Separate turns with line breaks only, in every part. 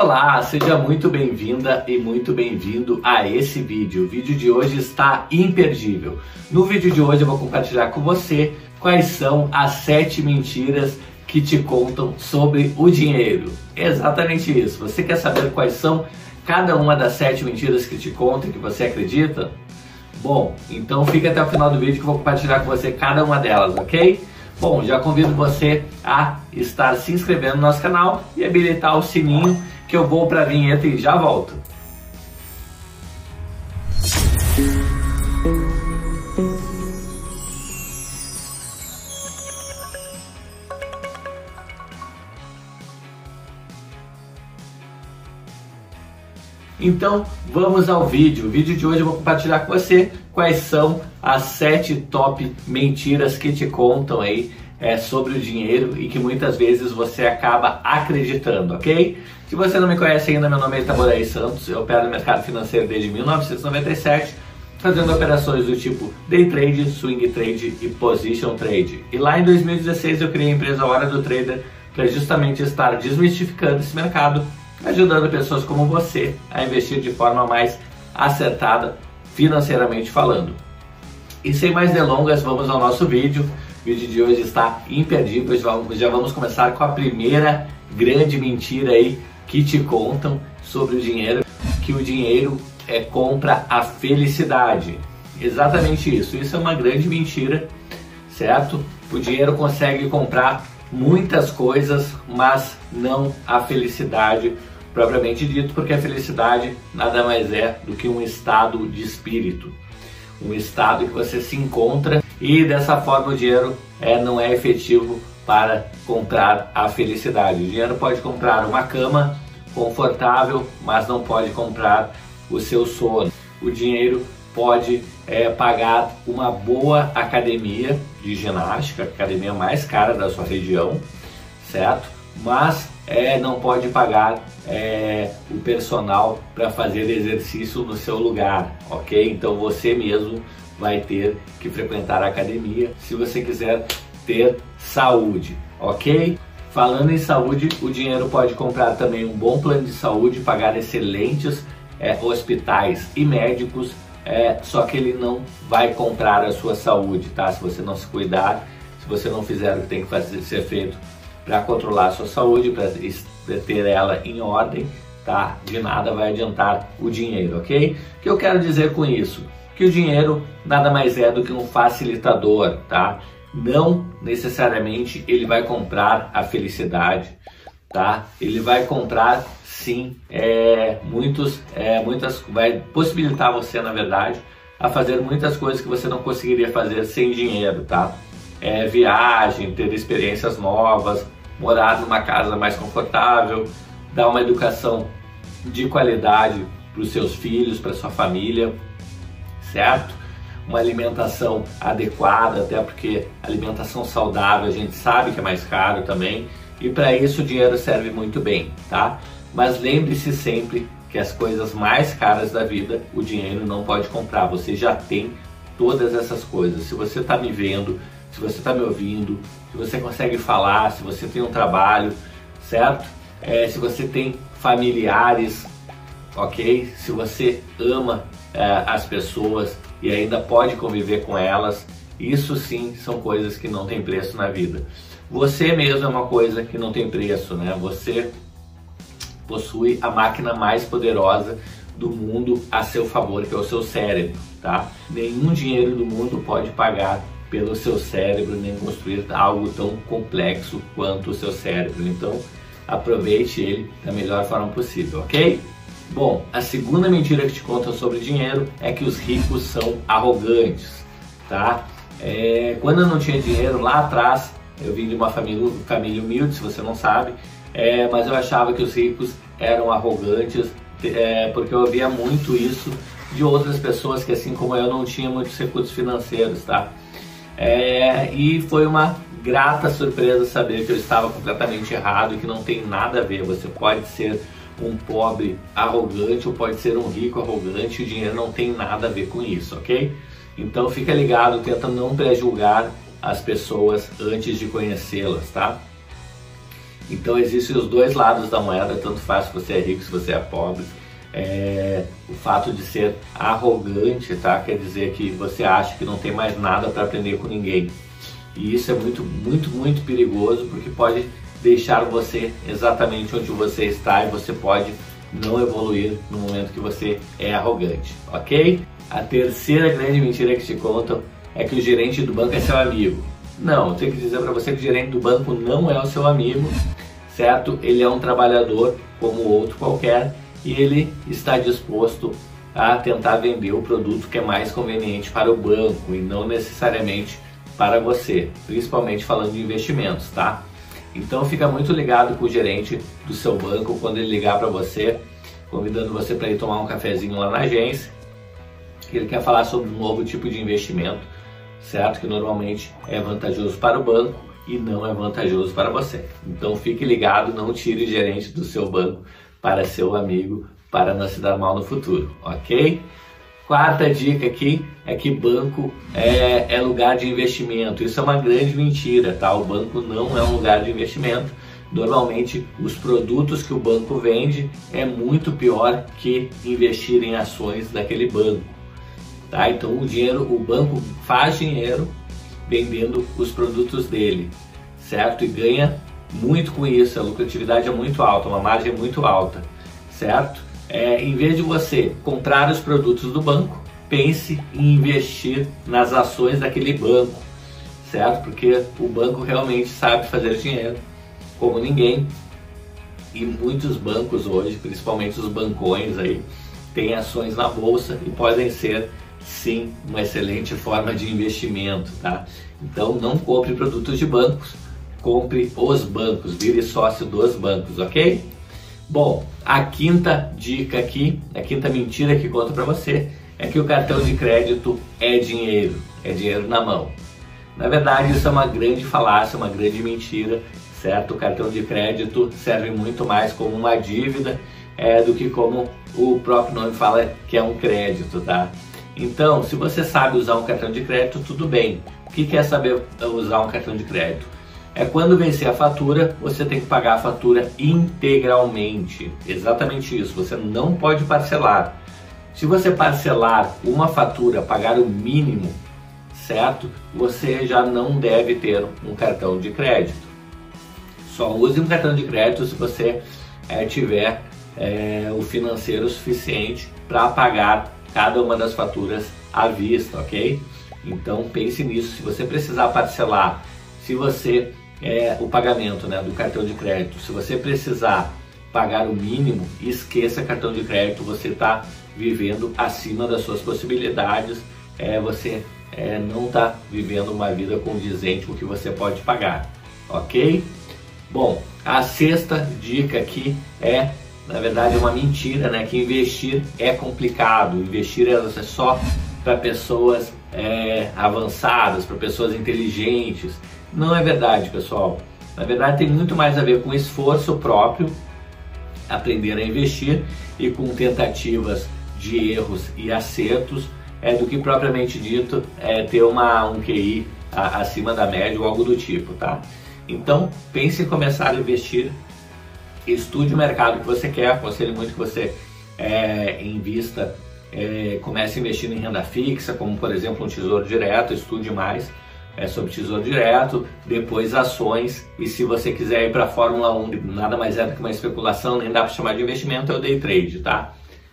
Olá, seja muito bem-vinda e muito bem-vindo a esse vídeo. O vídeo de hoje está imperdível. No vídeo de hoje eu vou compartilhar com você quais são as sete mentiras que te contam sobre o dinheiro. Exatamente isso. Você quer saber quais são cada uma das sete mentiras que te contam e que você acredita? Bom, então fica até o final do vídeo que eu vou compartilhar com você cada uma delas, ok? Bom, já convido você a estar se inscrevendo no nosso canal e habilitar o sininho que eu vou para a vinheta e já volto. Então vamos ao vídeo. O vídeo de hoje eu vou compartilhar com você quais são as sete top mentiras que te contam aí é, sobre o dinheiro e que muitas vezes você acaba acreditando, ok? Se você não me conhece ainda, meu nome é Itaboraí Santos, eu opero no mercado financeiro desde 1997, fazendo operações do tipo day trade, swing trade e position trade. E lá em 2016 eu criei a empresa Hora do Trader para justamente estar desmistificando esse mercado ajudando pessoas como você a investir de forma mais acertada financeiramente falando. E sem mais delongas, vamos ao nosso vídeo. O vídeo de hoje está imperdível. Já vamos começar com a primeira grande mentira aí que te contam sobre o dinheiro, que o dinheiro é compra a felicidade. Exatamente isso. Isso é uma grande mentira, certo? O dinheiro consegue comprar muitas coisas, mas não a felicidade propriamente dito, porque a felicidade nada mais é do que um estado de espírito, um estado que você se encontra e dessa forma o dinheiro é, não é efetivo para comprar a felicidade. O dinheiro pode comprar uma cama confortável, mas não pode comprar o seu sono. O dinheiro pode é, pagar uma boa academia de ginástica, academia mais cara da sua região, certo? Mas é, não pode pagar é, o personal para fazer exercício no seu lugar, ok? Então você mesmo vai ter que frequentar a academia se você quiser ter saúde, ok? Falando em saúde, o dinheiro pode comprar também um bom plano de saúde, pagar excelentes é, hospitais e médicos é, só que ele não vai comprar a sua saúde, tá? Se você não se cuidar, se você não fizer o que tem que fazer, ser feito para controlar a sua saúde, para ter ela em ordem, tá? De nada vai adiantar o dinheiro, ok? O que eu quero dizer com isso? Que o dinheiro nada mais é do que um facilitador, tá? Não necessariamente ele vai comprar a felicidade, tá? Ele vai comprar sim, é, muitos, é, muitas, vai possibilitar você, na verdade, a fazer muitas coisas que você não conseguiria fazer sem dinheiro, tá? É, viagem, ter experiências novas, morar numa casa mais confortável, dar uma educação de qualidade para os seus filhos, para sua família, certo? Uma alimentação adequada, até porque alimentação saudável a gente sabe que é mais caro também, e para isso o dinheiro serve muito bem, tá? Mas lembre-se sempre que as coisas mais caras da vida o dinheiro não pode comprar. Você já tem todas essas coisas. Se você está me vendo, se você está me ouvindo, se você consegue falar, se você tem um trabalho, certo? É, se você tem familiares, ok? Se você ama é, as pessoas e ainda pode conviver com elas, isso sim são coisas que não tem preço na vida. Você mesmo é uma coisa que não tem preço, né? Você possui a máquina mais poderosa do mundo a seu favor, que é o seu cérebro, tá? Nenhum dinheiro do mundo pode pagar pelo seu cérebro nem construir algo tão complexo quanto o seu cérebro. Então, aproveite ele da melhor forma possível, ok? Bom, a segunda mentira que te contam sobre dinheiro é que os ricos são arrogantes, tá? É, quando eu não tinha dinheiro lá atrás, eu vim de uma família, família humilde, se você não sabe, é, mas eu achava que os ricos eram arrogantes, é, porque eu ouvia muito isso de outras pessoas que, assim como eu, não tinham muitos recursos financeiros, tá? É, e foi uma grata surpresa saber que eu estava completamente errado e que não tem nada a ver. Você pode ser um pobre arrogante ou pode ser um rico arrogante, o dinheiro não tem nada a ver com isso, ok? Então fica ligado, tenta não prejulgar as pessoas antes de conhecê-las, tá? Então existem os dois lados da moeda, tanto faz se você é rico, se você é pobre. É, o fato de ser arrogante, tá? Quer dizer que você acha que não tem mais nada para aprender com ninguém. E isso é muito, muito, muito perigoso porque pode deixar você exatamente onde você está e você pode não evoluir no momento que você é arrogante, ok? A terceira grande mentira que te contam é que o gerente do banco é seu amigo. Não, eu tenho que dizer para você que o gerente do banco não é o seu amigo, certo? Ele é um trabalhador como outro qualquer e ele está disposto a tentar vender o produto que é mais conveniente para o banco e não necessariamente para você, principalmente falando de investimentos, tá? Então fica muito ligado com o gerente do seu banco quando ele ligar para você, convidando você para ir tomar um cafezinho lá na agência, ele quer falar sobre um novo tipo de investimento, certo? Que normalmente é vantajoso para o banco e não é vantajoso para você. Então fique ligado, não tire o gerente do seu banco para seu amigo, para não se dar mal no futuro, ok? Quarta dica aqui é que banco é, é, lugar de investimento. Isso é uma grande mentira, tá? O banco não é um lugar de investimento. Normalmente, os produtos que o banco vende é muito pior que investir em ações daquele banco, tá? Então, o dinheiro, o banco faz dinheiro vendendo os produtos dele, certo? E ganha muito com isso. A lucratividade é muito alta, uma margem muito alta, certo? é, em vez de você comprar os produtos do banco, pense em investir nas ações daquele banco, certo? Porque o banco realmente sabe fazer dinheiro como ninguém. E muitos bancos hoje, principalmente os bancões aí, têm ações na bolsa e podem ser sim uma excelente forma de investimento, tá? Então não compre produtos de bancos, compre os bancos, vire sócio dos bancos, ok? Bom, a quinta dica aqui, a quinta mentira que conto para você é que o cartão de crédito é dinheiro, é dinheiro na mão. Na verdade, isso é uma grande falácia, uma grande mentira, certo? O cartão de crédito serve muito mais como uma dívida é, do que como o próprio nome fala que é um crédito, tá? Então, se você sabe usar um cartão de crédito, tudo bem. O que é saber usar um cartão de crédito? É quando vencer a fatura, você tem que pagar a fatura integralmente. Exatamente isso, você não pode parcelar. Se você parcelar uma fatura, pagar o mínimo, certo? Você já não deve ter um cartão de crédito. Só use um cartão de crédito se você é, tiver é, o financeiro suficiente para pagar cada uma das faturas à vista, ok? Então pense nisso. Se você precisar parcelar, se você é, o pagamento né, do cartão de crédito. Se você precisar pagar o mínimo, esqueça cartão de crédito, você está vivendo acima das suas possibilidades, é, você é, não está vivendo uma vida condizente com o que você pode pagar, ok? Bom, a sexta dica aqui é, na verdade, uma mentira, né? Que investir é complicado, investir é só para pessoas é, avançadas, para pessoas inteligentes. Não é verdade, pessoal. Na verdade, tem muito mais a ver com esforço próprio, aprender a investir e com tentativas de erros e acertos, é, do que propriamente dito é, ter uma, um QI a, acima da média ou algo do tipo, tá? Então, pense em começar a investir, estude o mercado que você quer, aconselho muito que você é, invista, é, comece investindo em renda fixa, como por exemplo um tesouro direto, estude mais é, sobre Tesouro Direto, depois ações, e se você quiser ir para a Fórmula 1, nada mais é do que uma especulação, nem dá para chamar de investimento, é o day trade, tá?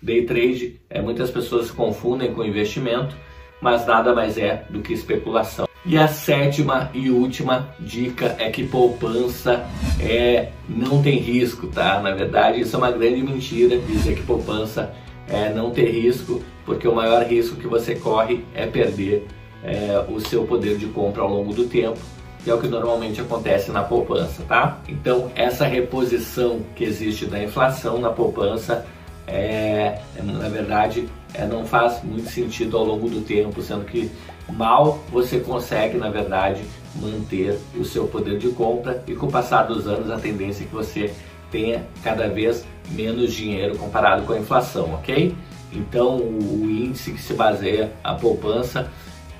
Day trade, é, muitas pessoas confundem com investimento, mas nada mais é do que especulação. E a sétima e última dica é que poupança é, não tem risco, tá? Na verdade, isso é uma grande mentira dizer que poupança é, não tem risco, porque o maior risco que você corre é perder é, o seu poder de compra ao longo do tempo, que é o que normalmente acontece na poupança, tá? Então, essa reposição que existe da inflação na poupança, é, na verdade, é, não faz muito sentido ao longo do tempo, sendo que mal você consegue, na verdade, manter o seu poder de compra e com o passar dos anos a tendência é que você tenha cada vez menos dinheiro comparado com a inflação, ok? Então o índice que se baseia a poupança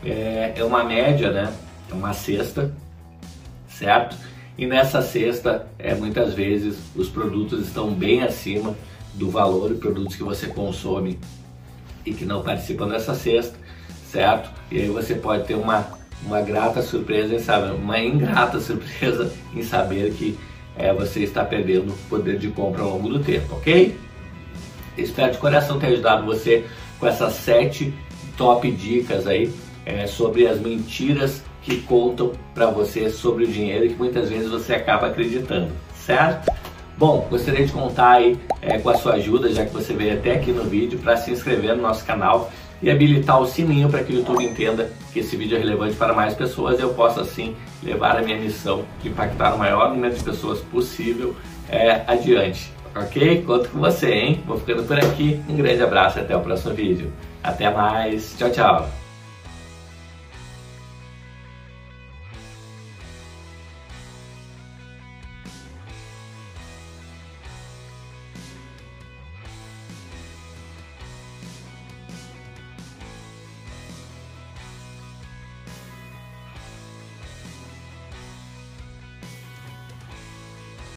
é, é uma média, né? É uma cesta, certo? E nessa cesta, é, muitas vezes os produtos estão bem acima do valor de produtos que você consome e que não participam dessa cesta, certo? E aí você pode ter uma, uma grata surpresa em saber, uma ingrata surpresa em saber que é, você está perdendo poder de compra ao longo do tempo, ok? Espero de coração ter ajudado você com essas sete top dicas aí é, sobre as mentiras que contam para você sobre o dinheiro e que muitas vezes você acaba acreditando, certo? Bom, gostaria de contar aí é, com a sua ajuda, já que você veio até aqui no vídeo, para se inscrever no nosso canal e habilitar o sininho para que o YouTube entenda que esse vídeo é relevante para mais pessoas e eu possa assim levar a minha missão de impactar o maior número de pessoas possível é, adiante. Ok? Conto com você, hein? Vou ficando por aqui. Um grande abraço e até o próximo vídeo. Até mais. Tchau, tchau.